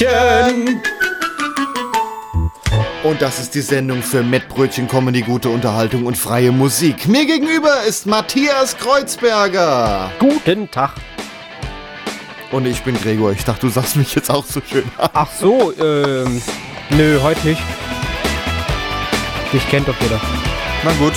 Mettbrötchen! Und das ist die Sendung für Mettbrötchen Comedy, gute Unterhaltung und freie Musik. Mir gegenüber ist Matthias Kreuzberger. Guten Tag. Und ich bin Gregor. Ich dachte, du sagst mich jetzt auch so schön. Ach so, ähm, nö, heute nicht. Dich kennt doch jeder. Na gut.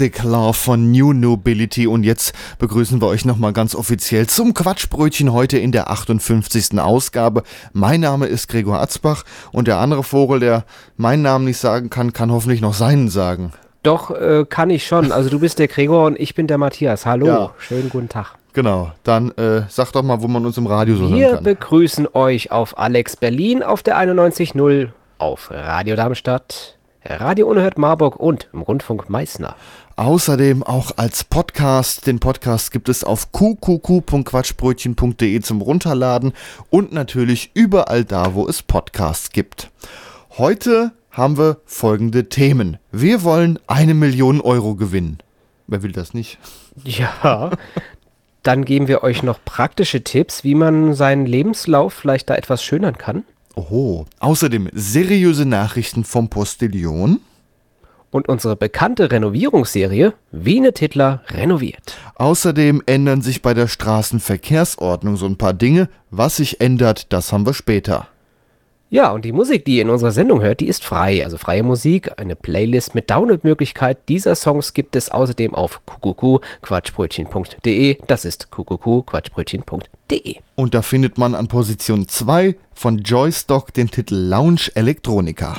Galactic Love von New Nobility. Und jetzt begrüßen wir euch nochmal ganz offiziell zum Quatschbrötchen heute in der 58. Ausgabe. Mein Name ist Gregor Atzbach und der andere Vogel, der meinen Namen nicht sagen kann, kann hoffentlich noch seinen sagen. Doch, äh, kann ich schon. Also du bist der Gregor und ich bin der Matthias. Hallo, Ja. schönen guten Tag. Genau, dann äh, sag doch mal, wo man uns im Radio so Wir hören kann. begrüßen euch auf Alex Berlin auf der 91.0, auf Radio Darmstadt, Radio Unerhört Marburg und im Rundfunk Meißner. Außerdem auch als Podcast. Den Podcast gibt es auf qqq.quatschbrötchen.de zum Runterladen und natürlich überall da, wo es Podcasts gibt. Heute haben wir folgende Themen. Wir wollen eine Million Euro gewinnen. Wer will das nicht? Ja, dann geben wir euch noch praktische Tipps, wie man seinen Lebenslauf vielleicht da etwas schönern kann. Oho. Außerdem seriöse Nachrichten vom Postillion. Und unsere bekannte Renovierungsserie Wiene Titler renoviert. Außerdem ändern sich bei der Straßenverkehrsordnung so ein paar Dinge. Was sich ändert, das haben wir später. Ja, und die Musik, die ihr in unserer Sendung hört, die ist frei. Also freie Musik, eine Playlist mit Downloadmöglichkeit dieser Songs gibt es außerdem auf kuckucku-quatschbrötchen.de. Das ist kuckucku-quatschbrötchen.de. Und da findet man an Position 2 von Joystock den Titel Lounge Electronica.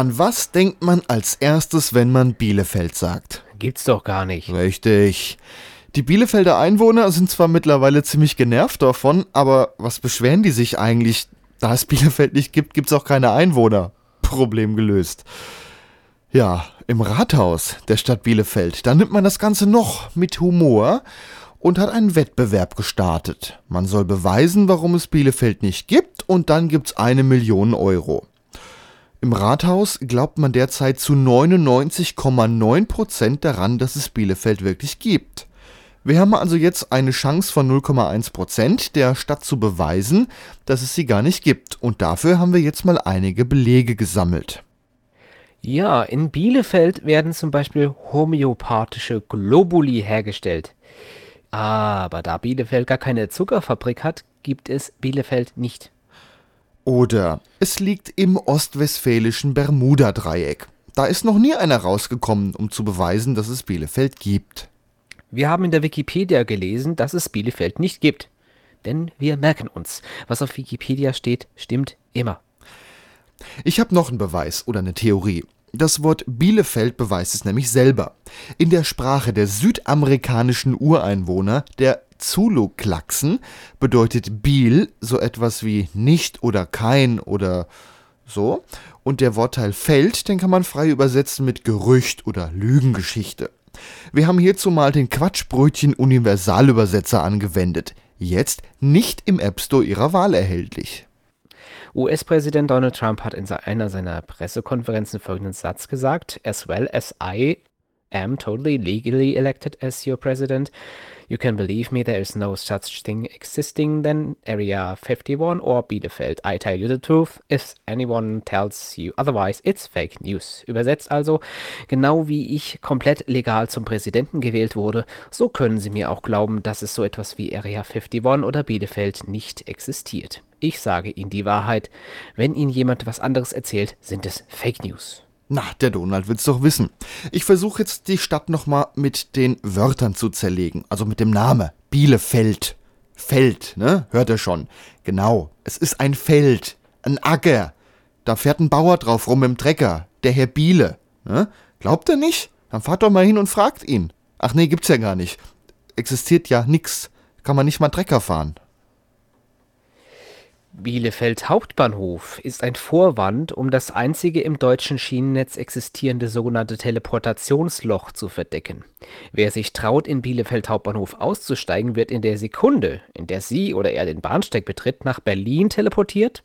An was denkt man als erstes, wenn man Bielefeld sagt? Gibt's doch gar nicht. Richtig. Die Bielefelder Einwohner sind zwar mittlerweile ziemlich genervt davon, aber was beschweren die sich eigentlich? Da es Bielefeld nicht gibt, gibt's auch keine Einwohner. Problem gelöst. Ja, im Rathaus der Stadt Bielefeld, da nimmt man das Ganze noch mit Humor und hat einen Wettbewerb gestartet. Man soll beweisen, warum es Bielefeld nicht gibt und dann gibt's eine Million Euro. Im Rathaus glaubt man derzeit zu 99,9% daran, dass es Bielefeld wirklich gibt. Wir haben also jetzt eine Chance von 0,1% der Stadt zu beweisen, dass es sie gar nicht gibt. Und dafür haben wir jetzt mal einige Belege gesammelt. Ja, in Bielefeld werden zum Beispiel homöopathische Globuli hergestellt. Aber da Bielefeld gar keine Zuckerfabrik hat, gibt es Bielefeld nicht. Oder es liegt im ostwestfälischen Bermuda-Dreieck. Da ist noch nie einer rausgekommen, um zu beweisen, dass es Bielefeld gibt. Wir haben in der Wikipedia gelesen, dass es Bielefeld nicht gibt. Denn wir merken uns, was auf Wikipedia steht, stimmt immer. Ich habe noch einen Beweis oder eine Theorie. Das Wort Bielefeld beweist es nämlich selber. In der Sprache der südamerikanischen Ureinwohner, der Zulu-Klaxen, bedeutet Biel so etwas wie nicht oder kein oder so. Und der Wortteil Feld, den kann man frei übersetzen mit Gerücht oder Lügengeschichte. Wir haben hierzu mal den Quatschbrötchen Universalübersetzer angewendet. Jetzt nicht im App Store Ihrer Wahl erhältlich. US-Präsident Donald Trump hat in einer seiner Pressekonferenzen folgenden Satz gesagt: As well as I am totally legally elected as your president, you can believe me, there is no such thing existing than Area 51 or Bielefeld. I tell you the truth. If anyone tells you otherwise, it's fake news. Übersetzt also, genau wie ich komplett legal zum Präsidenten gewählt wurde, so können Sie mir auch glauben, dass es so etwas wie Area 51 oder Bielefeld nicht existiert. Ich sage Ihnen die Wahrheit. Wenn Ihnen jemand was anderes erzählt, sind es Fake News. Na, der Donald will's doch wissen. Ich versuche jetzt die Stadt nochmal mit den Wörtern zu zerlegen, also mit dem Name. Bielefeld. Feld, ne? Hört ihr schon. Genau, es ist ein Feld, ein Acker. Da fährt ein Bauer drauf rum im Trecker, der Herr Biele. Ne? Glaubt ihr nicht? Dann fahrt doch mal hin und fragt ihn. Ach nee, gibt's ja gar nicht. Existiert ja nix. Kann man nicht mal Trecker fahren. Bielefeld Hauptbahnhof ist ein Vorwand, um das einzige im deutschen Schienennetz existierende sogenannte Teleportationsloch zu verdecken. Wer sich traut, in Bielefeld Hauptbahnhof auszusteigen, wird in der Sekunde, in der sie oder er den Bahnsteig betritt, nach Berlin teleportiert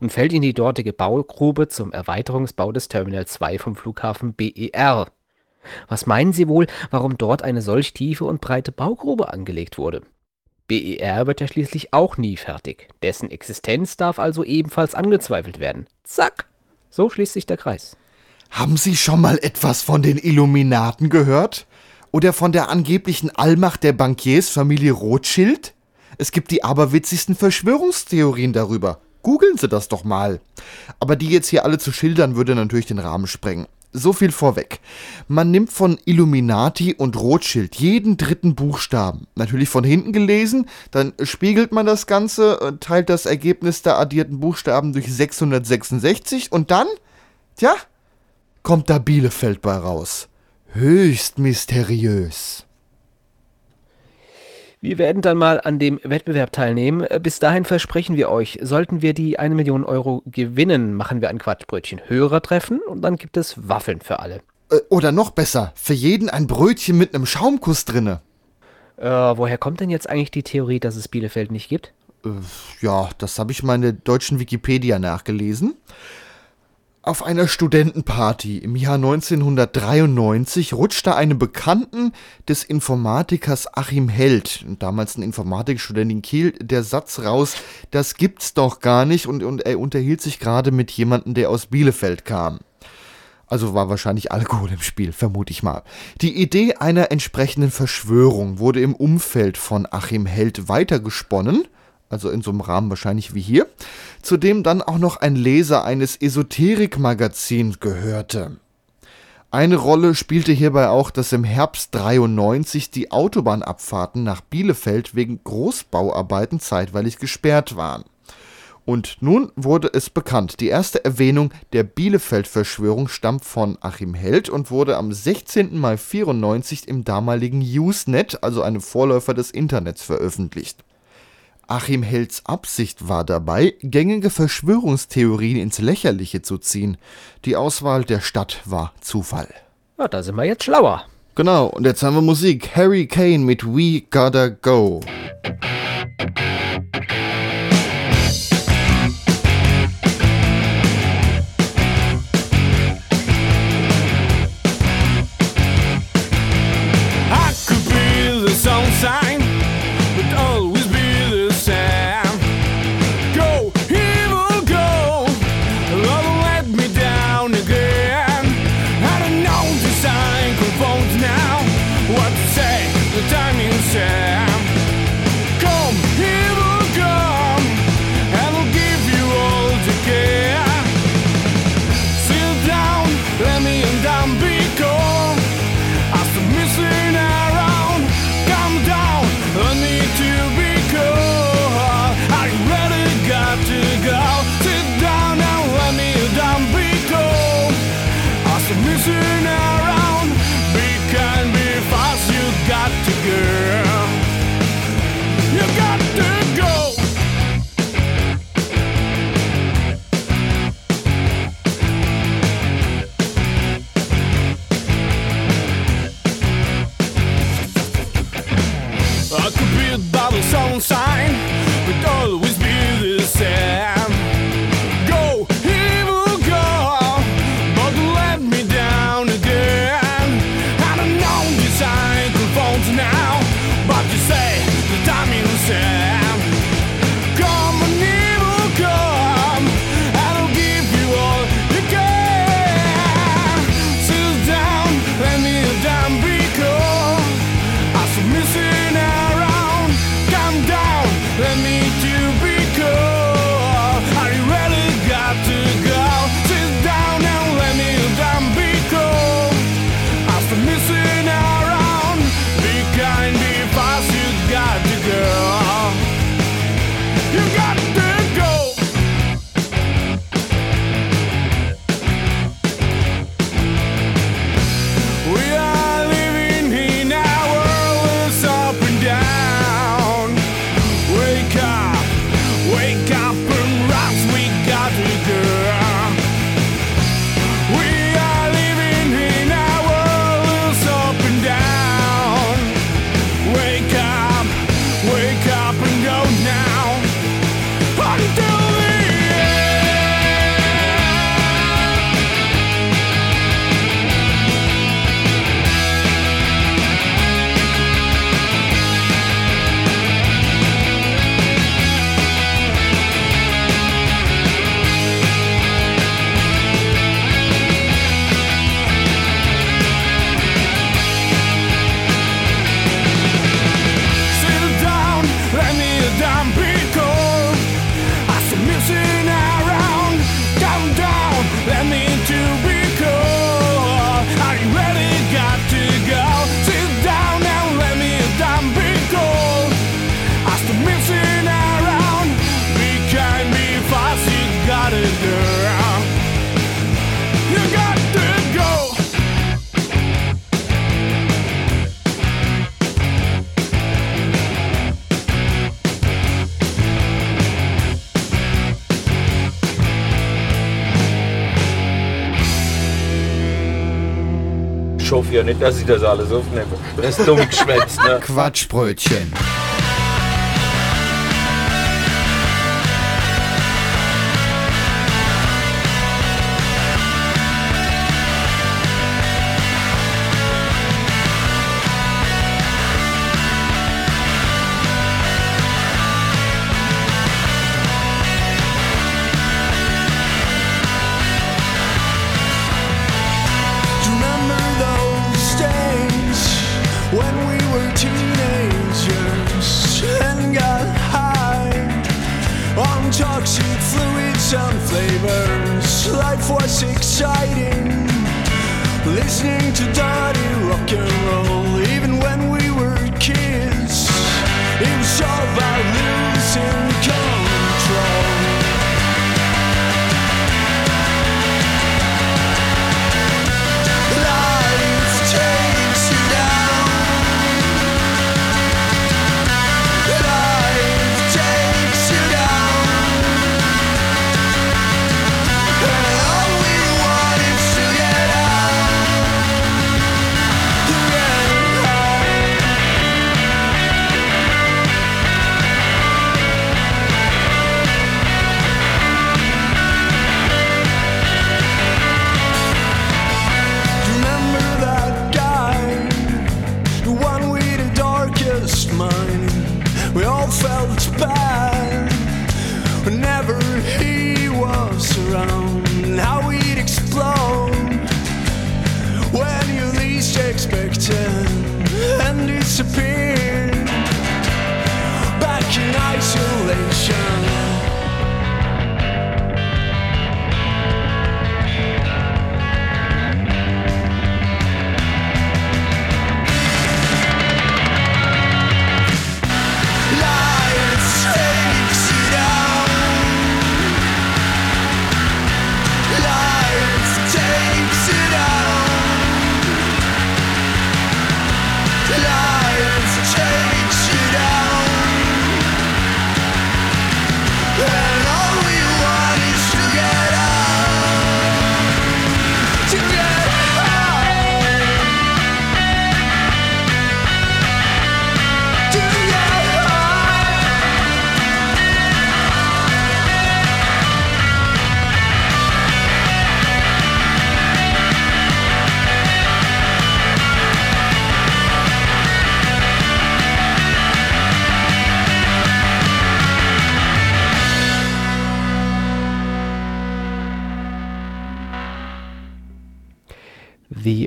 und fällt in die dortige Baugrube zum Erweiterungsbau des Terminal 2 vom Flughafen BER. Was meinen Sie wohl, warum dort eine solch tiefe und breite Baugrube angelegt wurde? BER wird ja schließlich auch nie fertig. Dessen Existenz darf also ebenfalls angezweifelt werden. Zack! So schließt sich der Kreis. Haben Sie schon mal etwas von den Illuminaten gehört? Oder von der angeblichen Allmacht der Bankiersfamilie Rothschild? Es gibt die aberwitzigsten Verschwörungstheorien darüber. Googeln Sie das doch mal. Aber die jetzt hier alle zu schildern, würde natürlich den Rahmen sprengen. So viel vorweg. Man nimmt von Illuminati und Rothschild jeden dritten Buchstaben. Natürlich von hinten gelesen, dann spiegelt man das Ganze, äh, teilt das Ergebnis der addierten Buchstaben durch 666 und dann, tja, kommt da Bielefeld bei raus. Höchst mysteriös. Wir werden dann mal an dem Wettbewerb teilnehmen. Äh, Bis dahin versprechen wir euch, sollten wir die eine Million Euro gewinnen, machen wir ein Quatschbrötchen Hörertreffen und dann gibt es Waffeln für alle. Äh, Oder noch besser, für jeden ein Brötchen mit einem Schaumkuss drinne. Äh, woher kommt denn jetzt eigentlich die Theorie, dass es Bielefeld nicht gibt? Äh, Ja, das habe ich mal in der deutschen Wikipedia nachgelesen. Auf einer Studentenparty im Jahr 1993 rutschte einem Bekannten des Informatikers Achim Held, damals ein Informatikstudent in Kiel, der Satz raus, das gibt's doch gar nicht und, und er unterhielt sich gerade mit jemandem, der aus Bielefeld kam. Also war wahrscheinlich Alkohol im Spiel, vermute ich mal. Die Idee einer entsprechenden Verschwörung wurde im Umfeld von Achim Held weitergesponnen, also in so einem Rahmen wahrscheinlich wie hier, zu dem dann auch noch ein Leser eines Esoterik-Magazins gehörte. Eine Rolle spielte hierbei auch, dass im Herbst 93 die Autobahnabfahrten nach Bielefeld wegen Großbauarbeiten zeitweilig gesperrt waren. Und nun wurde es bekannt. Die erste Erwähnung der Bielefeld-Verschwörung stammt von Achim Held und wurde am 16. Mai 94 im damaligen Usenet, also einem Vorläufer des Internets, veröffentlicht. Achim Helds Absicht war dabei, gängige Verschwörungstheorien ins Lächerliche zu ziehen. Die Auswahl der Stadt war Zufall. Na, da sind wir jetzt schlauer. Genau, und jetzt haben wir Musik. Harry Kane mit We Gotta Go. Musik dass ich das alles aufnehme. Das ist dumm geschwätzt, ne? Quatschbrötchen. teenagers and got high on toxic fluids and flavors. Life was exciting, listening to dirty rock and roll.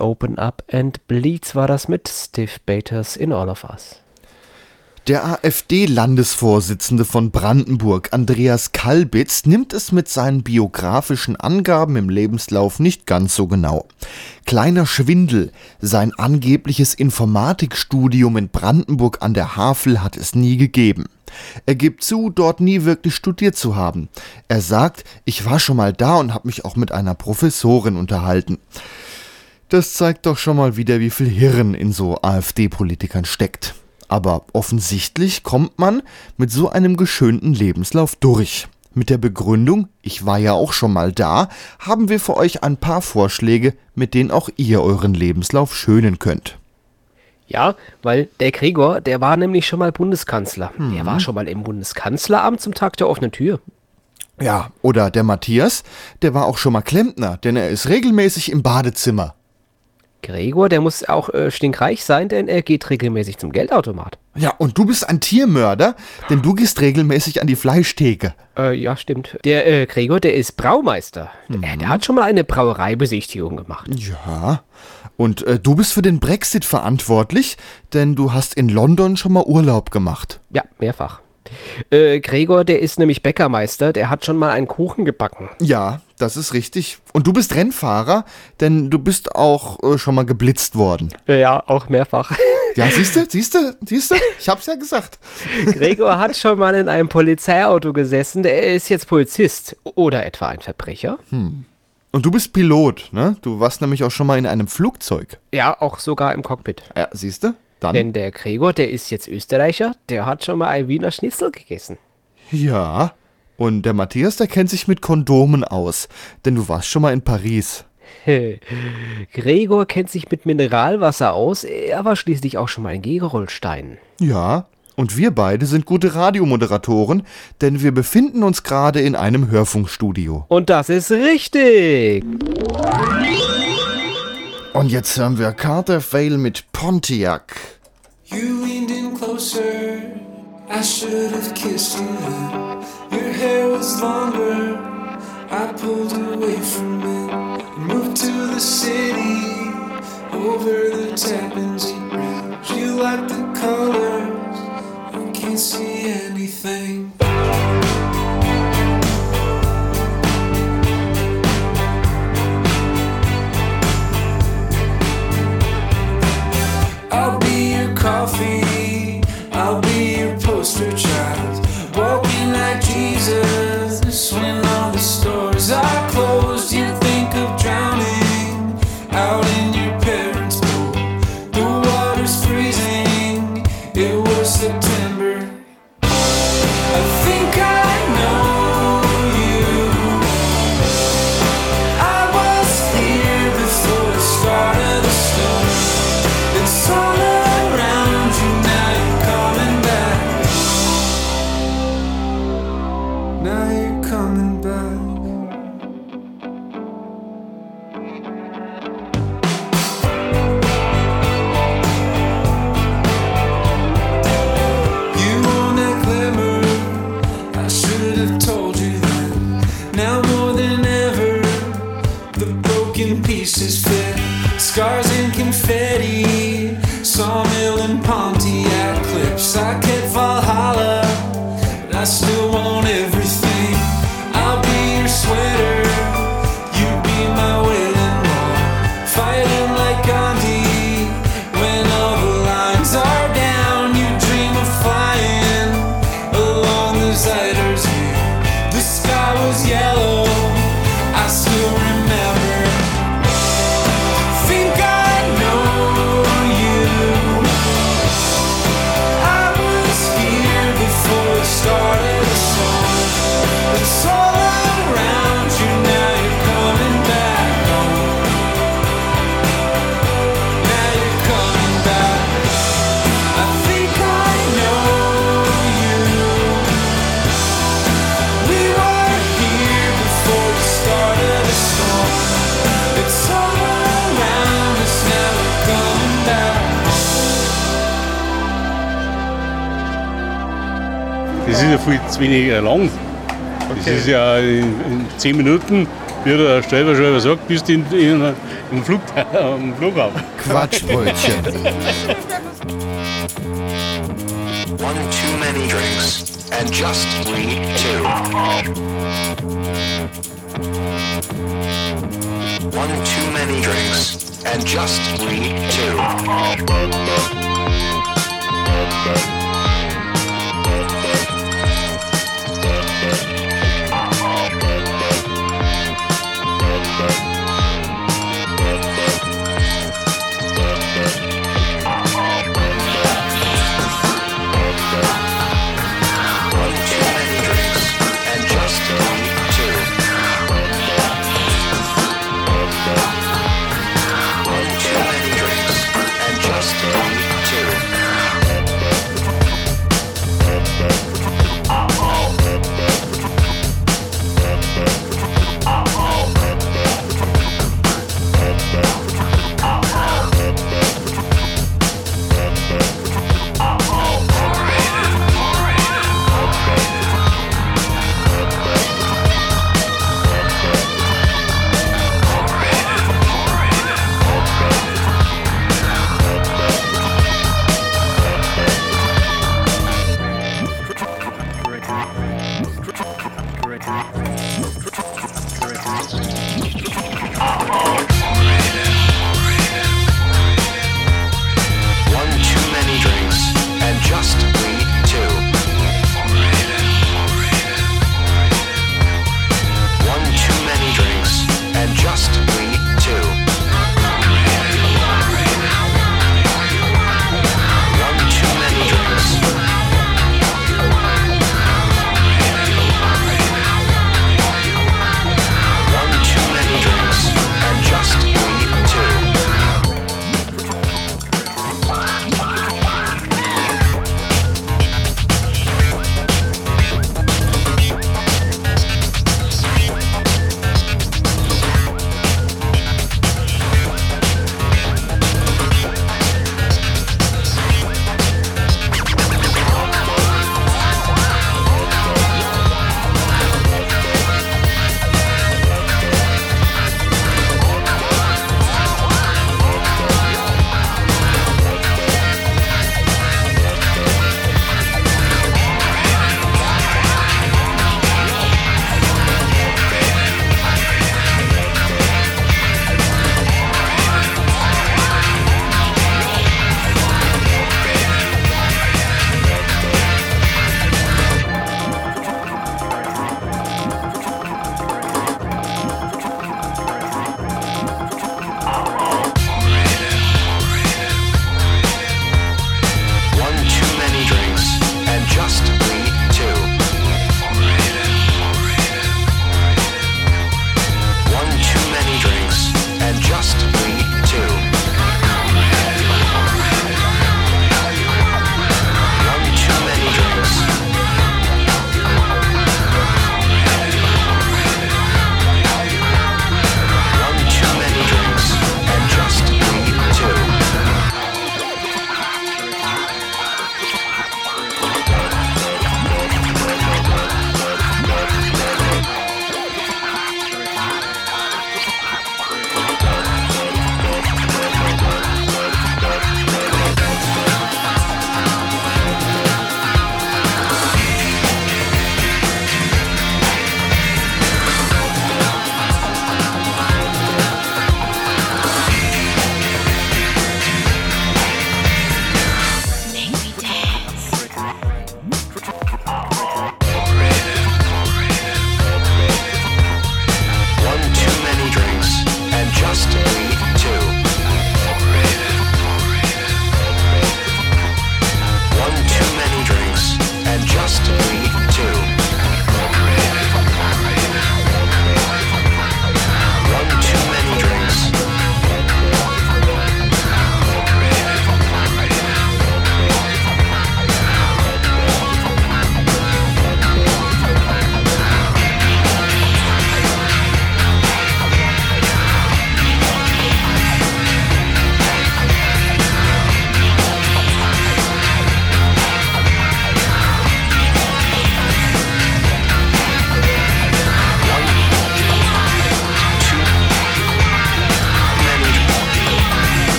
Open Up and Bleeds war das mit Steve Baters in All of Us. Der AfD-Landesvorsitzende von Brandenburg, Andreas Kalbitz, nimmt es mit seinen biografischen Angaben im Lebenslauf nicht ganz so genau. Kleiner Schwindel, sein angebliches Informatikstudium in Brandenburg an der Havel hat es nie gegeben. Er gibt zu, dort nie wirklich studiert zu haben. Er sagt, ich war schon mal da und habe mich auch mit einer Professorin unterhalten. Das zeigt doch schon mal wieder, wie viel Hirn in so AfD-Politikern steckt. Aber offensichtlich kommt man mit so einem geschönten Lebenslauf durch. Mit der Begründung, ich war ja auch schon mal da, haben wir für euch ein paar Vorschläge, mit denen auch ihr euren Lebenslauf schönen könnt. Ja, weil der Gregor, der war nämlich schon mal Bundeskanzler. Der war schon mal im Bundeskanzleramt zum Tag der offenen Tür. Ja, oder der Matthias, der war auch schon mal Klempner, denn er ist regelmäßig im Badezimmer. Gregor, der muss auch äh, stinkreich sein, denn er geht regelmäßig zum Geldautomat. Ja, und du bist ein Tiermörder, denn du gehst regelmäßig an die Fleischtheke. Äh, ja, stimmt. Der äh, Gregor, der ist Braumeister. Der, der hat schon mal eine Brauereibesichtigung gemacht. Ja. Und äh, du bist für den Brexit verantwortlich, denn du hast in London schon mal Urlaub gemacht. Ja, mehrfach. Äh, Gregor, der ist nämlich Bäckermeister, der hat schon mal einen Kuchen gebacken. Ja, das ist richtig. Und du bist Rennfahrer, denn du bist auch äh, schon mal geblitzt worden. Ja, auch mehrfach. Ja, siehst du, siehst du, siehst du? Ich hab's ja gesagt. Gregor hat schon mal in einem Polizeiauto gesessen, der ist jetzt Polizist. Oder etwa ein Verbrecher. Und du bist Pilot, ne? Du warst nämlich auch schon mal in einem Flugzeug. Ja, auch sogar im Cockpit. Ja, siehst du? Dann. Denn der Gregor, der ist jetzt Österreicher, der hat schon mal ein Wiener Schnitzel gegessen. Ja. Und der Matthias, der kennt sich mit Kondomen aus, denn du warst schon mal in Paris. Gregor kennt sich mit Mineralwasser aus, er war schließlich auch schon mal in Gegerolstein. Ja. Und wir beide sind gute Radiomoderatoren, denn wir befinden uns gerade in einem Hörfunkstudio. Und das ist richtig. Und jetzt hören wir Carter Vale mit Pontiac. You leaned in closer. I should have kissed you. Your hair was longer. I pulled away from it and moved to the city over the Tappan Bridge. You like the colors. I can't see anything. Stores are ja lang. Das ist ja in, in 10 Minuten wie der immer sagt, bist du in, in, im, Flug, am Flughafen. Quatschbrötchen. One too many drinks, and just me too. One too many drinks, and just me too.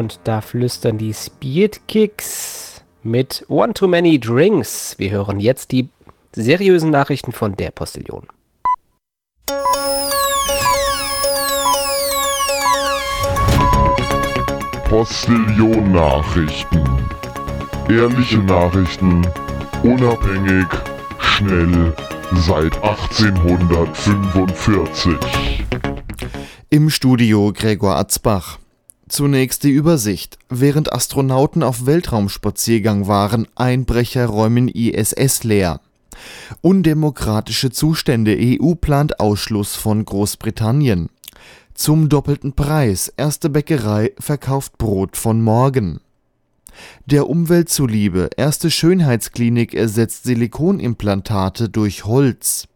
Und da flüstern die Speedkicks mit One Too Many Drinks. Wir hören jetzt die seriösen Nachrichten von der Postillion. Postillon Nachrichten. Ehrliche Nachrichten, unabhängig, schnell, seit 1845. Im Studio Gregor Atzbach. Zunächst die Übersicht. Während Astronauten auf Weltraumspaziergang waren, Einbrecher räumen ISS leer. Undemokratische Zustände. EU plant Ausschluss von Großbritannien. Zum doppelten Preis. Erste Bäckerei verkauft Brot von morgen. Der Umwelt zuliebe. Erste Schönheitsklinik ersetzt Silikonimplantate durch Holz.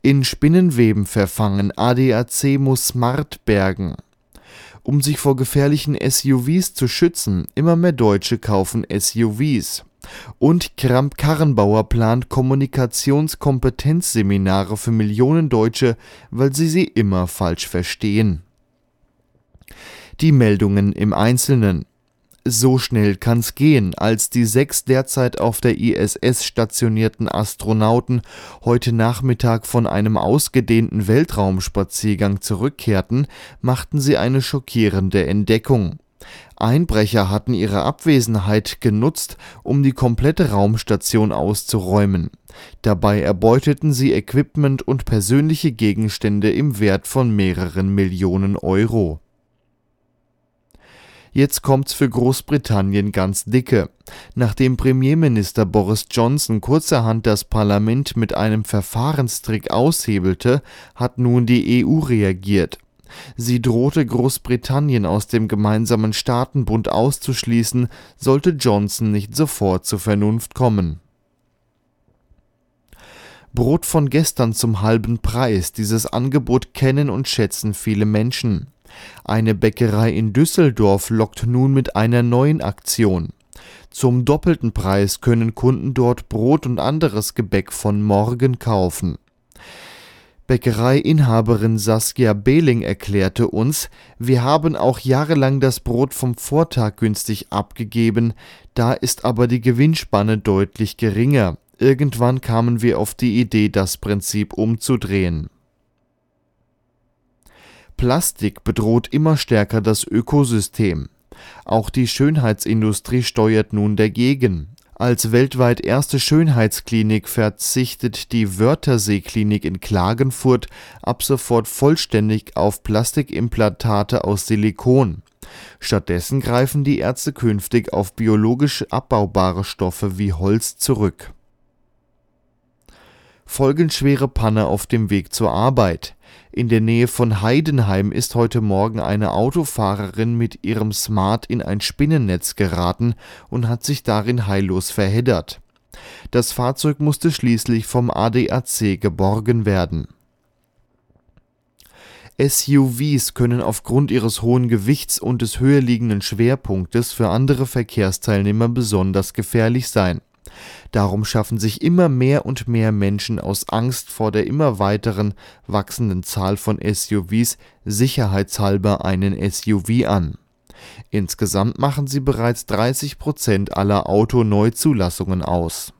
In Spinnenweben verfangen. ADAC muss Smart bergen. Um sich vor gefährlichen SUVs zu schützen, immer mehr Deutsche kaufen SUVs. Und Kramp-Karrenbauer plant Kommunikationskompetenzseminare für Millionen Deutsche, weil sie sie immer falsch verstehen. Die Meldungen im Einzelnen. So schnell kann's gehen, als die sechs derzeit auf der ISS stationierten Astronauten heute Nachmittag von einem ausgedehnten Weltraumspaziergang zurückkehrten, machten sie eine schockierende Entdeckung. Einbrecher hatten ihre Abwesenheit genutzt, um die komplette Raumstation auszuräumen. Dabei erbeuteten sie Equipment und persönliche Gegenstände im Wert von mehreren Millionen Euro. Jetzt kommt's für Großbritannien ganz dicke. Nachdem Premierminister Boris Johnson kurzerhand das Parlament mit einem Verfahrenstrick aushebelte, hat nun die EU reagiert. Sie drohte Großbritannien aus dem gemeinsamen Staatenbund auszuschließen, sollte Johnson nicht sofort zur Vernunft kommen. Brot von gestern zum halben Preis. Dieses Angebot kennen und schätzen viele Menschen. Eine Bäckerei in Düsseldorf lockt nun mit einer neuen Aktion. Zum doppelten Preis können Kunden dort Brot und anderes Gebäck von morgen kaufen. Bäckereiinhaberin Saskia Behling erklärte uns, wir haben auch jahrelang das Brot vom Vortag günstig abgegeben, da ist aber die Gewinnspanne deutlich geringer. Irgendwann kamen wir auf die Idee, das Prinzip umzudrehen. Plastik bedroht immer stärker das Ökosystem. Auch die Schönheitsindustrie steuert nun dagegen. Als weltweit erste Schönheitsklinik verzichtet die Wörthersee-Klinik in Klagenfurt ab sofort vollständig auf Plastikimplantate aus Silikon. Stattdessen greifen die Ärzte künftig auf biologisch abbaubare Stoffe wie Holz zurück. Folgenschwere Panne auf dem Weg zur Arbeit. In der Nähe von Heidenheim ist heute Morgen eine Autofahrerin mit ihrem Smart in ein Spinnennetz geraten und hat sich darin heillos verheddert. Das Fahrzeug musste schließlich vom ADAC geborgen werden. SUVs können aufgrund ihres hohen Gewichts und des höher liegenden Schwerpunktes für andere Verkehrsteilnehmer besonders gefährlich sein. Darum schaffen sich immer mehr und mehr Menschen aus Angst vor der immer weiteren wachsenden Zahl von SUVs sicherheitshalber einen SUV an. Insgesamt machen sie bereits 30 Prozent aller Autoneuzulassungen aus.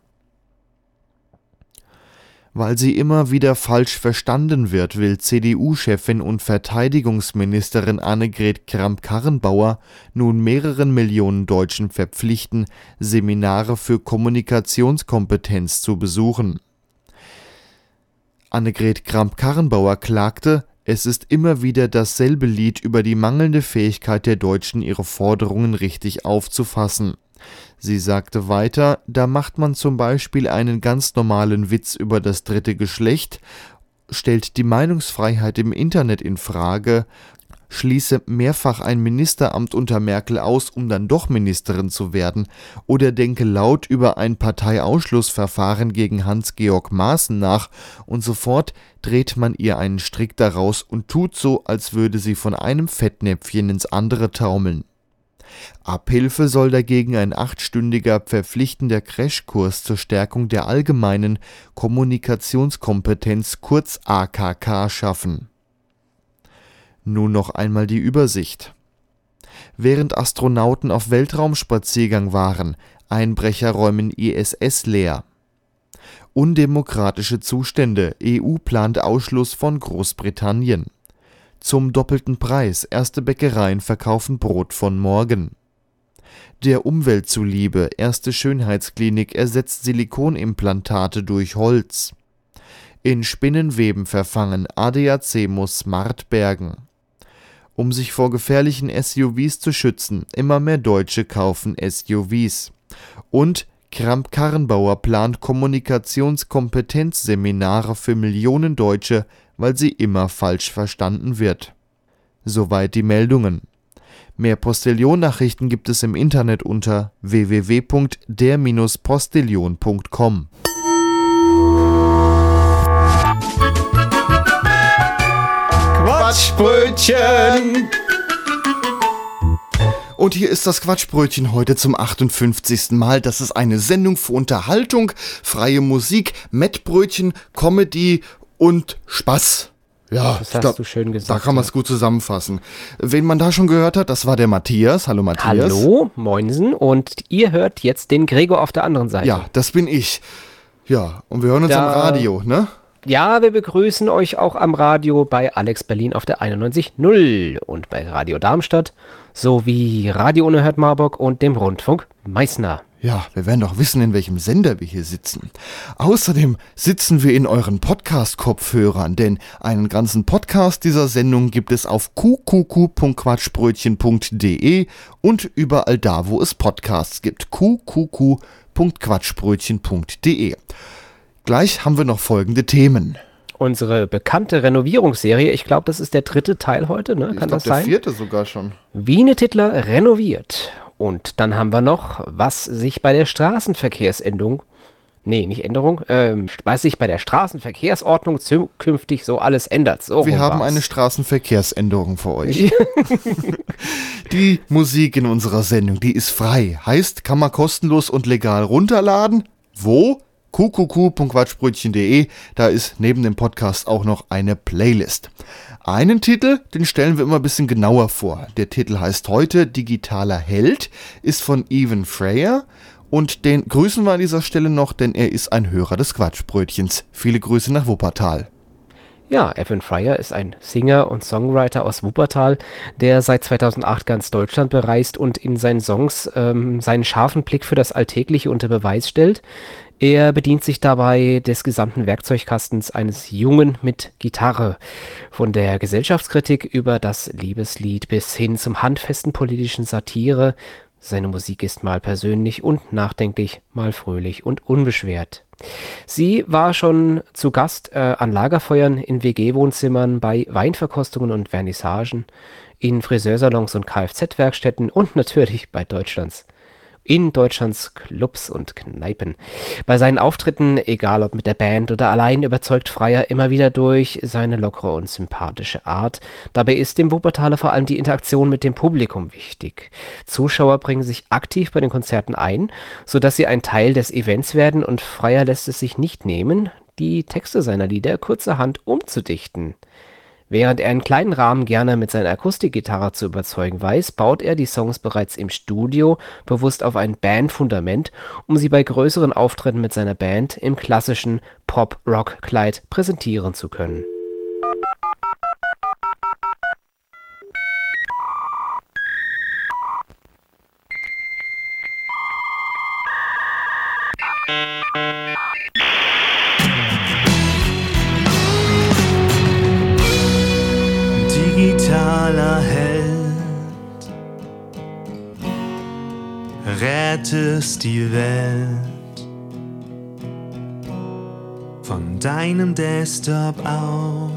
Weil sie immer wieder falsch verstanden wird, will CDU-Chefin und Verteidigungsministerin Annegret Kramp-Karrenbauer nun mehreren Millionen Deutschen verpflichten, Seminare für Kommunikationskompetenz zu besuchen. Annegret Kramp-Karrenbauer klagte, es ist immer wieder dasselbe Lied über die mangelnde Fähigkeit der Deutschen, ihre Forderungen richtig aufzufassen. Sie sagte weiter, da macht man zum Beispiel einen ganz normalen Witz über das dritte Geschlecht, stellt die Meinungsfreiheit im Internet in Frage, schließe mehrfach ein Ministeramt unter Merkel aus, um dann doch Ministerin zu werden, oder denke laut über ein Parteiausschlussverfahren gegen Hans-Georg Maaßen nach, und sofort dreht man ihr einen Strick daraus und tut so, als würde sie von einem Fettnäpfchen ins andere taumeln. Abhilfe soll dagegen ein achtstündiger verpflichtender Crashkurs zur Stärkung der allgemeinen Kommunikationskompetenz kurz AKK schaffen. Nun noch einmal die Übersicht. Während Astronauten auf Weltraumspaziergang waren, Einbrecher räumen ISS leer. Undemokratische Zustände, EU plant Ausschluss von Großbritannien. Zum doppelten Preis, erste Bäckereien verkaufen Brot von morgen. Der Umwelt zuliebe, erste Schönheitsklinik ersetzt Silikonimplantate durch Holz. In Spinnenweben verfangen, ADAC muss smart bergen. Um sich vor gefährlichen SUVs zu schützen, immer mehr Deutsche kaufen SUVs. Und Kramp-Karrenbauer plant Kommunikationskompetenzseminare für Millionen Deutsche, weil sie immer falsch verstanden wird. Soweit die Meldungen. Mehr Postillon-Nachrichten gibt es im Internet unter www.der-postillon.com. Quatschbrötchen! Und hier ist das Quatschbrötchen heute zum 58. Mal. Das ist eine Sendung für Unterhaltung, freie Musik, Mettbrötchen, Comedy und Spaß. Ja, Das hast glaub, du schön gesagt. da kann man es gut zusammenfassen. Wen man da schon gehört hat, das war der Matthias. Hallo Matthias. Hallo, Moinsen. Und ihr hört jetzt den Gregor auf der anderen Seite. Ja, das bin ich. Ja, und wir hören uns Da- am Radio, ne? Ja, wir begrüßen euch auch am Radio bei Alex Berlin auf der 91.0 und bei Radio Darmstadt sowie Radio Unerhört Marburg und dem Rundfunk Meißner. Ja, wir werden doch wissen, in welchem Sender wir hier sitzen. Außerdem sitzen wir in euren Podcast-Kopfhörern, denn einen ganzen Podcast dieser Sendung gibt es auf qqq.quatschbrötchen.de und überall da, wo es Podcasts gibt. qqq.quatschbrötchen.de. Gleich haben wir noch folgende Themen. Unsere bekannte Renovierungsserie, ich glaube, das ist der dritte Teil heute, ne? Kann das sein? vierte sogar schon. Wiene Titler renoviert. Und dann haben wir noch, was sich bei der Straßenverkehrsänderung, nee, nicht Änderung, ähm, was sich bei der Straßenverkehrsordnung zukünftig so alles ändert. So Wir haben war's. eine Straßenverkehrsänderung für euch. Die Musik in unserer Sendung, die ist frei. Heißt, kann man kostenlos und legal runterladen. Wo? qqq.quatschbrötchen.de. Da ist neben dem Podcast auch noch eine Playlist. Einen Titel, den stellen wir immer ein bisschen genauer vor. Der Titel heißt heute Digitaler Held, ist von Evan Freyer und den grüßen wir an dieser Stelle noch, denn er ist ein Hörer des Quatschbrötchens. Viele Grüße nach Wuppertal. Ja, Evan Fryer ist ein Singer und Songwriter aus Wuppertal, der seit 2008 ganz Deutschland bereist und in seinen Songs ähm, seinen scharfen Blick für das Alltägliche unter Beweis stellt. Er bedient sich dabei des gesamten Werkzeugkastens eines Jungen mit Gitarre. Von der Gesellschaftskritik über das Liebeslied bis hin zum handfesten politischen Satire. Seine Musik ist mal persönlich und nachdenklich, mal fröhlich und unbeschwert. Sie war schon zu Gast äh, an Lagerfeuern in WG-Wohnzimmern, bei Weinverkostungen und Vernissagen, in Friseursalons und Kfz-Werkstätten und natürlich bei Deutschlands in Deutschlands Clubs und Kneipen. Bei seinen Auftritten, egal ob mit der Band oder allein, überzeugt Freier immer wieder durch seine lockere und sympathische Art. Dabei ist dem Wuppertaler vor allem die Interaktion mit dem Publikum wichtig. Zuschauer bringen sich aktiv bei den Konzerten ein, sodass sie ein Teil des Events werden und Freier lässt es sich nicht nehmen, die Texte seiner Lieder kurzerhand umzudichten. Während er in kleinen Rahmen gerne mit seiner Akustikgitarre zu überzeugen weiß, baut er die Songs bereits im Studio bewusst auf ein Bandfundament, um sie bei größeren Auftritten mit seiner Band im klassischen Pop-Rock-Kleid präsentieren zu können. Rettest die Welt von deinem Desktop aus.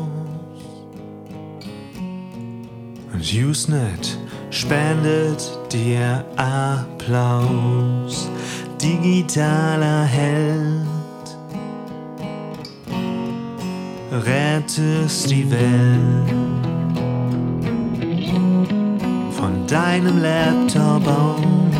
Und Usenet spendet dir Applaus, digitaler Held. Rettest die Welt von deinem Laptop aus.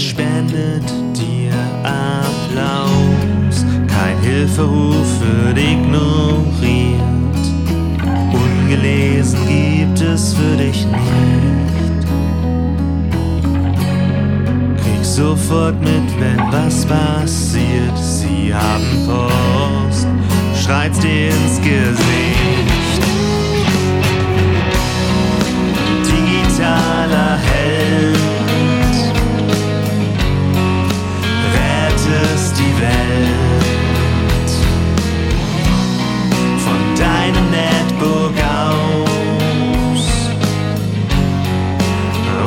Spendet dir Applaus. Kein Hilferuf wird ignoriert. Ungelesen gibt es für dich nicht. Krieg sofort mit, wenn was passiert. Sie haben Post, schreit's dir ins Gesicht. Digitaler Held, Welt von deinem Netbook aus.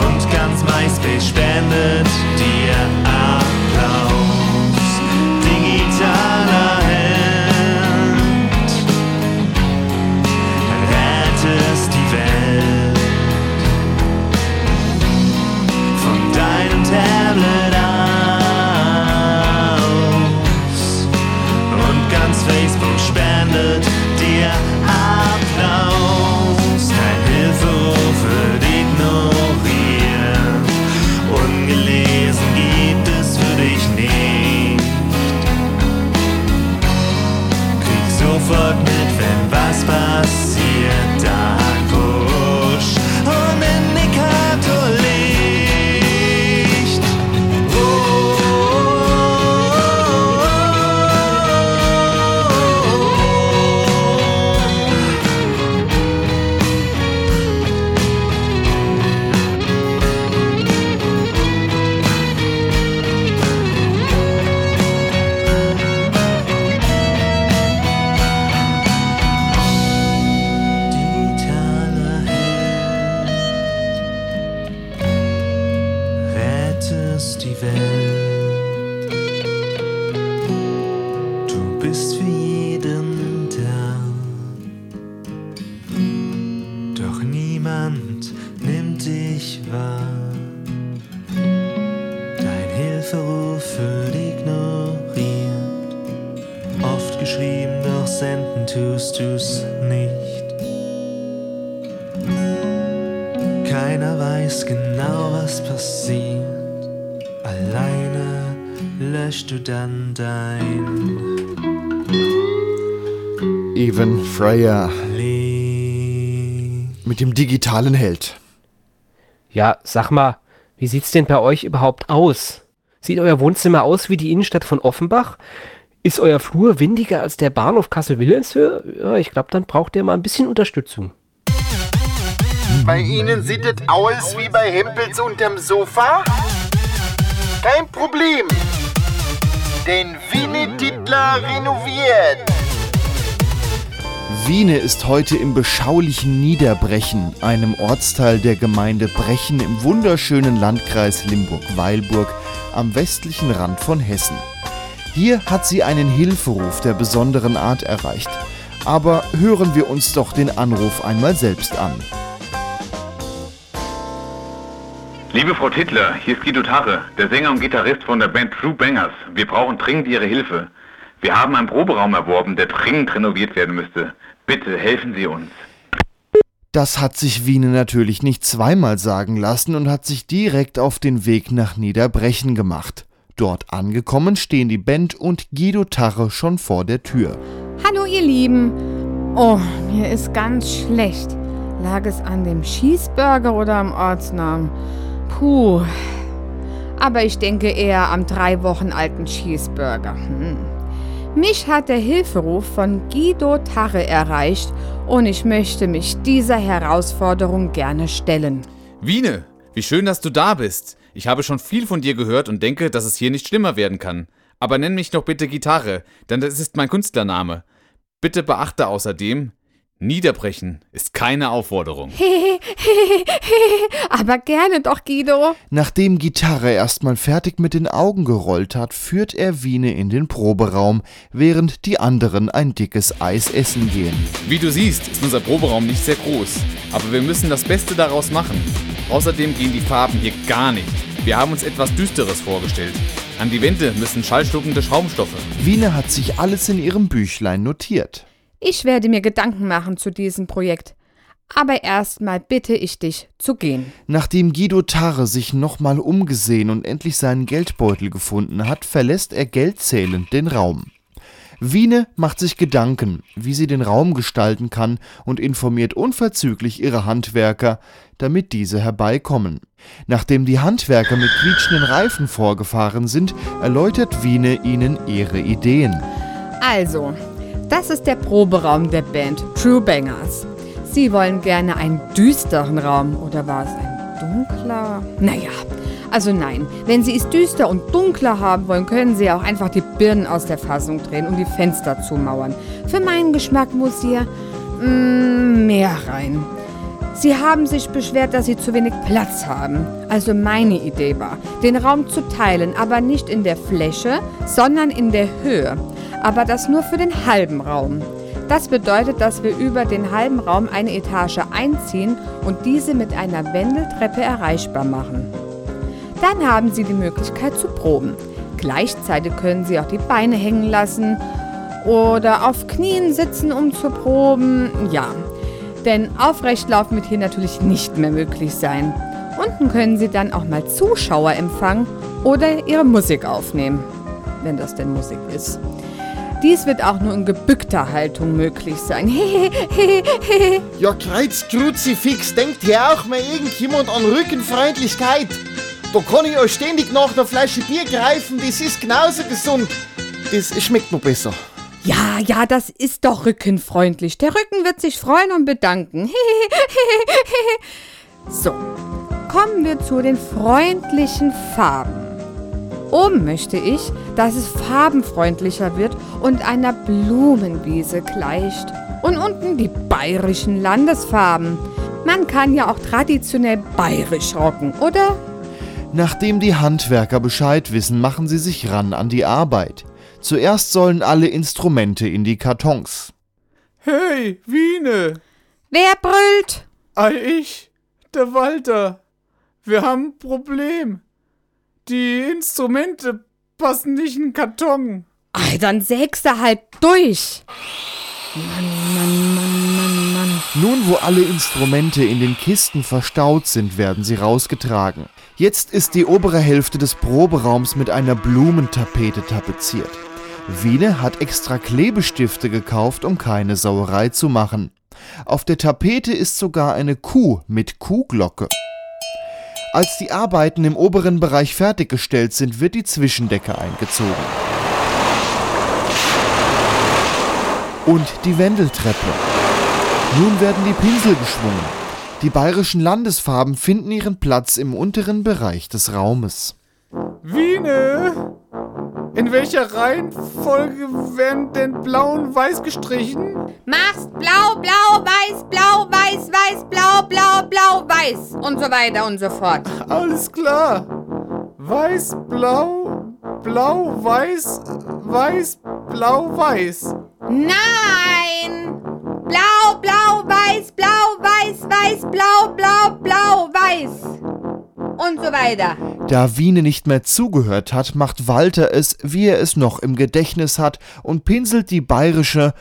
Und ganz MySpace spendet wenn die Welt. Du bist für Even Freya Leben. mit dem digitalen Held. Ja, sag mal, wie sieht's denn bei euch überhaupt aus? Sieht euer Wohnzimmer aus wie die Innenstadt von Offenbach? Ist euer Flur windiger als der Bahnhof Kassel-Wilhelmshöhe? Ja, ich glaube, dann braucht ihr mal ein bisschen Unterstützung. Bei Ihnen sieht es aus wie bei Hempels unterm Sofa? Kein Problem. Denn Winnie Titler renoviert. Wiene ist heute im beschaulichen Niederbrechen, einem Ortsteil der Gemeinde Brechen im wunderschönen Landkreis Limburg-Weilburg am westlichen Rand von Hessen. Hier hat sie einen Hilferuf der besonderen Art erreicht. Aber hören wir uns doch den Anruf einmal selbst an. Liebe Frau Tittler, hier ist Guido Tarre, der Sänger und Gitarrist von der Band True Bangers. Wir brauchen dringend Ihre Hilfe. Wir haben einen Proberaum erworben, der dringend renoviert werden müsste. Bitte helfen Sie uns. Das hat sich Wiene natürlich nicht zweimal sagen lassen und hat sich direkt auf den Weg nach Niederbrechen gemacht. Dort angekommen stehen die Band und Guido Tarre schon vor der Tür. Hallo ihr Lieben. Oh, mir ist ganz schlecht. Lag es an dem Cheeseburger oder am Ortsnamen? Puh. Aber ich denke eher am drei Wochen alten Cheeseburger. Hm. Mich hat der Hilferuf von Guido Tarre erreicht und ich möchte mich dieser Herausforderung gerne stellen. Wiene, wie schön, dass du da bist. Ich habe schon viel von dir gehört und denke, dass es hier nicht schlimmer werden kann. Aber nenn mich doch bitte Gitarre, denn das ist mein Künstlername. Bitte beachte außerdem, Niederbrechen ist keine Aufforderung. Aber gerne doch, Guido. Nachdem Gitarre erstmal fertig mit den Augen gerollt hat, führt er Wiene in den Proberaum, während die anderen ein dickes Eis essen gehen. Wie du siehst, ist unser Proberaum nicht sehr groß, aber wir müssen das Beste daraus machen. Außerdem gehen die Farben hier gar nicht. Wir haben uns etwas Düsteres vorgestellt. An die Wände müssen schallschluckende Schaumstoffe. Wiene hat sich alles in ihrem Büchlein notiert. Ich werde mir Gedanken machen zu diesem Projekt. Aber erstmal bitte ich dich zu gehen. Nachdem Guido Tarre sich nochmal umgesehen und endlich seinen Geldbeutel gefunden hat, verlässt er geldzählend den Raum. Wiene macht sich Gedanken, wie sie den Raum gestalten kann und informiert unverzüglich ihre Handwerker, damit diese herbeikommen. Nachdem die Handwerker mit quietschenden Reifen vorgefahren sind, erläutert Wiene ihnen ihre Ideen. Also, das ist der Proberaum der Band True Bangers. Sie wollen gerne einen düsteren Raum, oder war es ein dunkler? Naja, also nein, wenn Sie es düster und dunkler haben wollen, können Sie auch einfach die Birnen aus der Fassung drehen und die Fenster zumauern. Für meinen Geschmack muss hier mm, mehr rein. Sie haben sich beschwert, dass Sie zu wenig Platz haben. Also meine Idee war, den Raum zu teilen, aber nicht in der Fläche, sondern in der Höhe. Aber das nur für den halben Raum. Das bedeutet, dass wir über den halben Raum eine Etage einziehen und diese mit einer Wendeltreppe erreichbar machen. Dann haben Sie die Möglichkeit zu proben. Gleichzeitig können Sie auch die Beine hängen lassen oder auf Knien sitzen, um zu proben. Ja, denn Aufrechtlaufen wird hier natürlich nicht mehr möglich sein. Unten können Sie dann auch mal Zuschauer empfangen oder Ihre Musik aufnehmen, wenn das denn Musik ist. Dies wird auch nur in gebückter Haltung möglich sein. Ja, Kreuz, Kruzifix, denkt hier auch mal irgendjemand an Rückenfreundlichkeit? Da kann ich euch ständig nach der Flasche Bier greifen, das ist genauso gesund. Das schmeckt noch besser. Ja, ja, das ist doch rückenfreundlich. Der Rücken wird sich freuen und bedanken. so, kommen wir zu den freundlichen Farben. Oben möchte ich, dass es farbenfreundlicher wird und einer Blumenwiese gleicht. Und unten die bayerischen Landesfarben. Man kann ja auch traditionell bayerisch rocken, oder? Nachdem die Handwerker Bescheid wissen, machen sie sich ran an die Arbeit. Zuerst sollen alle Instrumente in die Kartons. Hey, Wiene! Wer brüllt? Ei, ich, der Walter. Wir haben ein Problem. Die Instrumente passen nicht in den Karton. Ei, dann sägst du halt durch. Mann, Mann, Mann, Mann, Mann. Nun, wo alle Instrumente in den Kisten verstaut sind, werden sie rausgetragen. Jetzt ist die obere Hälfte des Proberaums mit einer Blumentapete tapeziert. Wiene hat extra Klebestifte gekauft, um keine Sauerei zu machen. Auf der Tapete ist sogar eine Kuh mit Kuhglocke. Als die Arbeiten im oberen Bereich fertiggestellt sind, wird die Zwischendecke eingezogen. Und die Wendeltreppe. Nun werden die Pinsel geschwungen. Die bayerischen Landesfarben finden ihren Platz im unteren Bereich des Raumes. Wiene! In welcher Reihenfolge werden denn blau und weiß gestrichen? Machst blau, blau, weiß, blau, weiß, weiß, blau, blau, blau, weiß und so weiter und so fort. Alles klar. Weiß, blau, blau, weiß, weiß, blau, weiß. Nein! Blau, blau, weiß, blau, weiß, weiß, blau, blau, blau, weiß. Und so weiter. Da Wiene nicht mehr zugehört hat, macht Walter es, wie er es noch im Gedächtnis hat, und pinselt die bayerische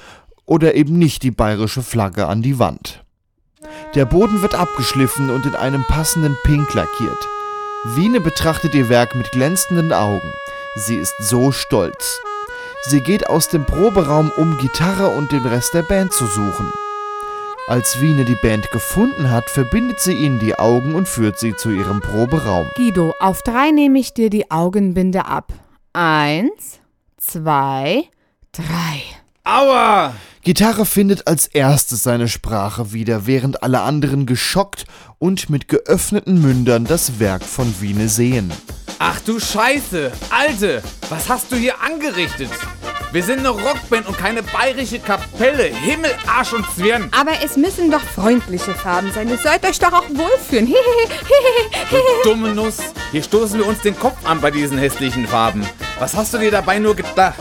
oder eben nicht die bayerische Flagge an die Wand. Der Boden wird abgeschliffen und in einem passenden Pink lackiert. Wiene betrachtet ihr Werk mit glänzenden Augen. Sie ist so stolz. Sie geht aus dem Proberaum, um Gitarre und den Rest der Band zu suchen. Als Wiene die Band gefunden hat, verbindet sie ihnen die Augen und führt sie zu ihrem Proberaum. Guido, auf drei nehme ich dir die Augenbinde ab. Eins, zwei, drei. Aua! Gitarre findet als erstes seine Sprache wieder, während alle anderen geschockt und mit geöffneten Mündern das Werk von Wiene sehen. Ach du Scheiße! Alte! Was hast du hier angerichtet? Wir sind eine Rockband und keine bayerische Kapelle. Himmel, Arsch und Zwirn. Aber es müssen doch freundliche Farben sein. Ihr sollt euch doch auch wohlfühlen. Du dumme Nuss. Hier stoßen wir uns den Kopf an bei diesen hässlichen Farben. Was hast du dir dabei nur gedacht?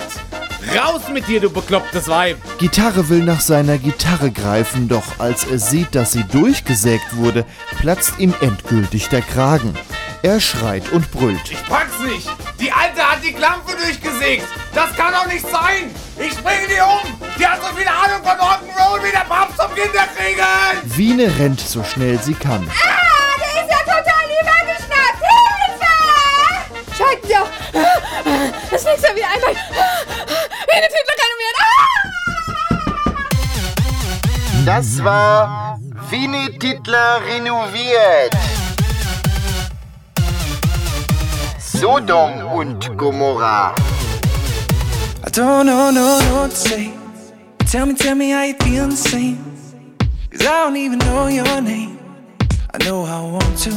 Raus mit dir, du beklopptes Weib! Gitarre will nach seiner Gitarre greifen, doch als er sieht, dass sie durchgesägt wurde, platzt ihm endgültig der Kragen. Er schreit und brüllt. Ich pack's nicht! Die Alte hat die Klampe durchgesägt! Das kann doch nicht sein! Ich bringe die um! Die hat so viel Ahnung von Rock'n'Roll wie der Papst zum Kinderkriegen! Wiene rennt so schnell sie kann. Ah, der ist ja total übergeschnappt. Hilfe! Schalten Sie auf. Das nächste Mal wieder einmal. Eine Tüte kann mir Das war Winnie Titler renoviert. Sodom und Gomorra. I don't know, no, no what to say. Tell me, tell me how you feel the same. Cause I don't even know your name. I know I want to.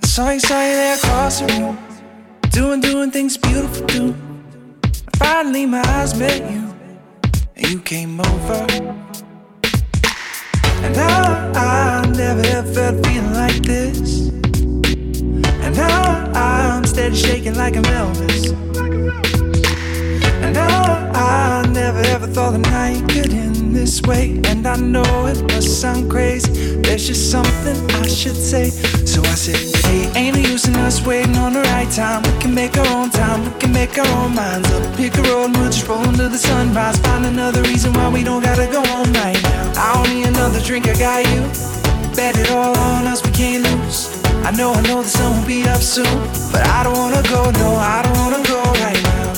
I saw you, saw you there across the room. Doing, doing things beautiful do. Finally, my eyes met you. And you came over. And now I never ever felt feeling like this. And now I'm steady shaking like I'm Elvis. And now I never ever thought the night could end this way. And I know it must sound crazy. There's just something I should say. So I said, Hey, ain't no use in us waiting on the right time. We can make our own time, we can make our own minds up. Pick a road and we'll just roll into the sunrise. Find another reason why we don't gotta go on right now. I don't need another drink, I got you. Bet it all on us, we can't lose. I know, I know the sun will be up soon. But I don't wanna go, no, I don't wanna go right now.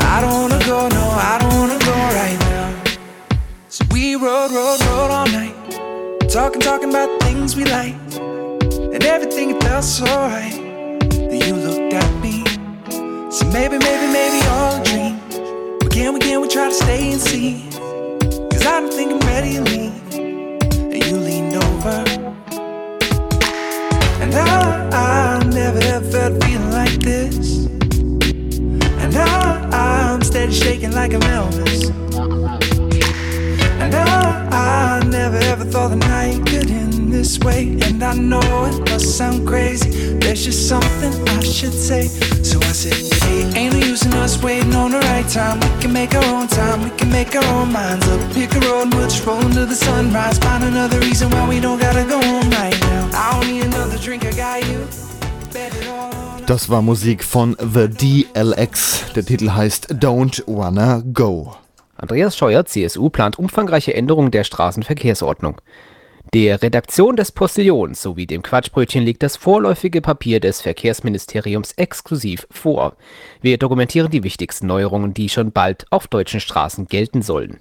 I don't wanna go, no, I don't wanna go right now. So we rode, rode, rode all night. Talking, talking about things we like. And everything it felt so right. Then you looked at me. So maybe, maybe, maybe all a dream. But can we, can we try to stay and see? Cause I don't think I'm ready to leave. And you leaned over. And I, I never ever felt feeling like this. And now I'm steady shaking like I'm Elvis. And now I never ever thought the night could end this way. And I know it must sound crazy. There's just something I should say. So I said, Hey, ain't no use in us waiting on the right time. We can make our own time, we can make our own minds up. Pick a road we'll just roll into the sunrise. Find another reason why we don't gotta go home right. Das war Musik von The DLX. Der Titel heißt Don't Wanna Go. Andreas Scheuer, CSU, plant umfangreiche Änderungen der Straßenverkehrsordnung. Der Redaktion des Postillons sowie dem Quatschbrötchen liegt das vorläufige Papier des Verkehrsministeriums exklusiv vor. Wir dokumentieren die wichtigsten Neuerungen, die schon bald auf deutschen Straßen gelten sollen.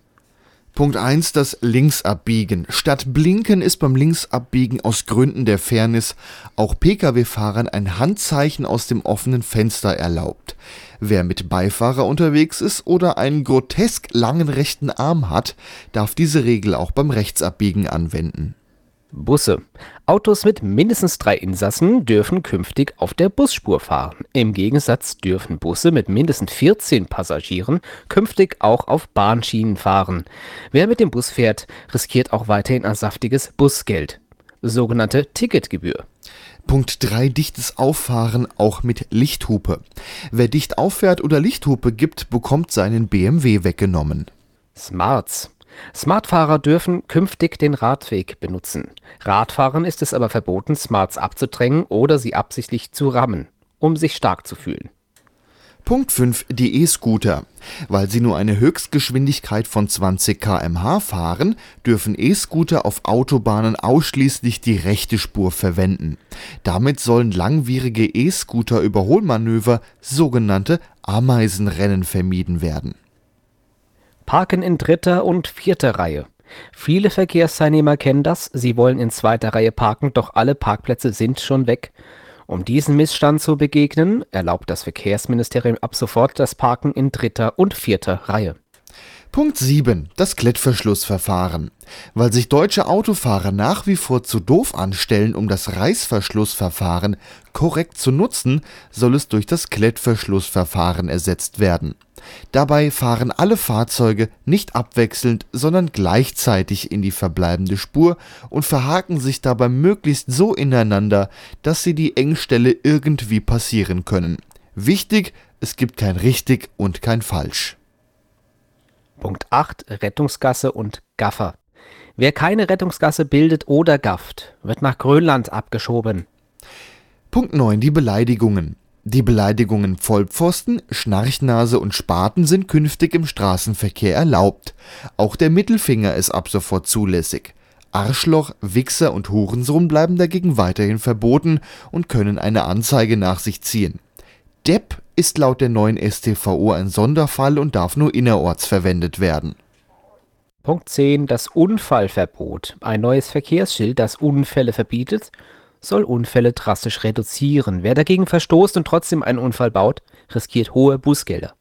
Punkt 1, das Linksabbiegen. Statt Blinken ist beim Linksabbiegen aus Gründen der Fairness auch Pkw-Fahrern ein Handzeichen aus dem offenen Fenster erlaubt. Wer mit Beifahrer unterwegs ist oder einen grotesk langen rechten Arm hat, darf diese Regel auch beim Rechtsabbiegen anwenden. Busse. Autos mit mindestens drei Insassen dürfen künftig auf der Busspur fahren. Im Gegensatz dürfen Busse mit mindestens 14 Passagieren künftig auch auf Bahnschienen fahren. Wer mit dem Bus fährt, riskiert auch weiterhin ein saftiges Busgeld. Sogenannte Ticketgebühr. Punkt 3, dichtes Auffahren auch mit Lichthupe. Wer dicht auffährt oder Lichthupe gibt, bekommt seinen BMW weggenommen. Smarts. Smartfahrer dürfen künftig den Radweg benutzen. Radfahrern ist es aber verboten, Smarts abzudrängen oder sie absichtlich zu rammen, um sich stark zu fühlen. Punkt 5, die E-Scooter. Weil sie nur eine Höchstgeschwindigkeit von 20 km/h fahren, dürfen E-Scooter auf Autobahnen ausschließlich die rechte Spur verwenden. Damit sollen langwierige E-Scooter-Überholmanöver, sogenannte Ameisenrennen, vermieden werden. Parken in dritter und vierter Reihe. Viele Verkehrsteilnehmer kennen das, sie wollen in zweiter Reihe parken, doch alle Parkplätze sind schon weg. Um diesen Missstand zu begegnen, erlaubt das Verkehrsministerium ab sofort das Parken in dritter und vierter Reihe. Punkt 7. Das Klettverschlussverfahren. Weil sich deutsche Autofahrer nach wie vor zu doof anstellen, um das Reißverschlussverfahren korrekt zu nutzen, soll es durch das Klettverschlussverfahren ersetzt werden. Dabei fahren alle Fahrzeuge nicht abwechselnd, sondern gleichzeitig in die verbleibende Spur und verhaken sich dabei möglichst so ineinander, dass sie die Engstelle irgendwie passieren können. Wichtig, es gibt kein richtig und kein falsch. Punkt 8. Rettungsgasse und Gaffer. Wer keine Rettungsgasse bildet oder gafft, wird nach Grönland abgeschoben. Punkt 9. Die Beleidigungen. Die Beleidigungen Vollpfosten, Schnarchnase und Spaten sind künftig im Straßenverkehr erlaubt. Auch der Mittelfinger ist ab sofort zulässig. Arschloch, Wichser und Hurensohn bleiben dagegen weiterhin verboten und können eine Anzeige nach sich ziehen. Depp ist laut der neuen StVO ein Sonderfall und darf nur innerorts verwendet werden. Punkt 10. Das Unfallverbot. Ein neues Verkehrsschild, das Unfälle verbietet, soll Unfälle drastisch reduzieren. Wer dagegen verstoßt und trotzdem einen Unfall baut, riskiert hohe Bußgelder.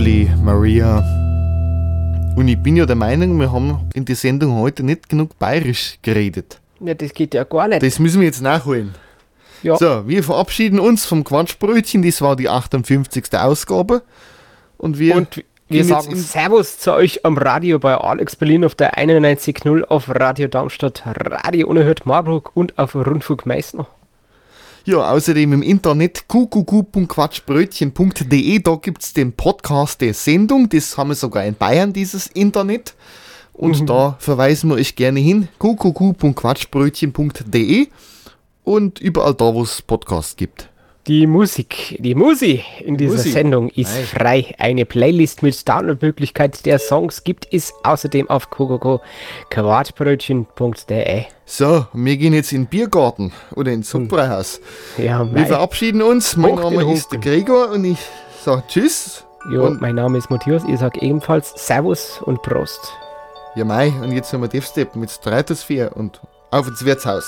Lovely Maria. Und ich bin ja der Meinung, wir haben in der Sendung heute nicht genug bayerisch geredet. Ja, das geht ja gar nicht. Das müssen wir jetzt nachholen. Ja. So, wir verabschieden uns vom Quatschbrötchen. Das war die 58. Ausgabe. Und wir, Und wir sagen Servus zu euch am Radio bei Alex Berlin auf der 91.0 auf Radio Darmstadt, Radio Unerhört Marburg und auf Rundfunk Meißner. Ja, außerdem im Internet qqq.quatschbrötchen.de, da gibt es den Podcast der Sendung, das haben wir sogar in Bayern, dieses Internet. Und Mhm. da verweisen wir euch gerne hin, qqq.quatschbrötchen.de und überall da, wo es Podcasts gibt. Die Musik, die Musi in dieser Musi. Sendung ist Ei. frei. Eine Playlist mit Downloadmöglichkeit der Songs gibt es außerdem auf qqq.quatschbrötchen.de. So, wir gehen jetzt in den Biergarten oder ins Suppenhaus. Ja, Wir verabschieden uns. Mein Hoch Name ist. Gregor und ich sage Tschüss. Jo, und, mein Name ist Matthias, ich sage ebenfalls Servus und Prost. ja, Mai, und jetzt haben wir Deathstep mit Stratosphäre und auf ins Wirtshaus.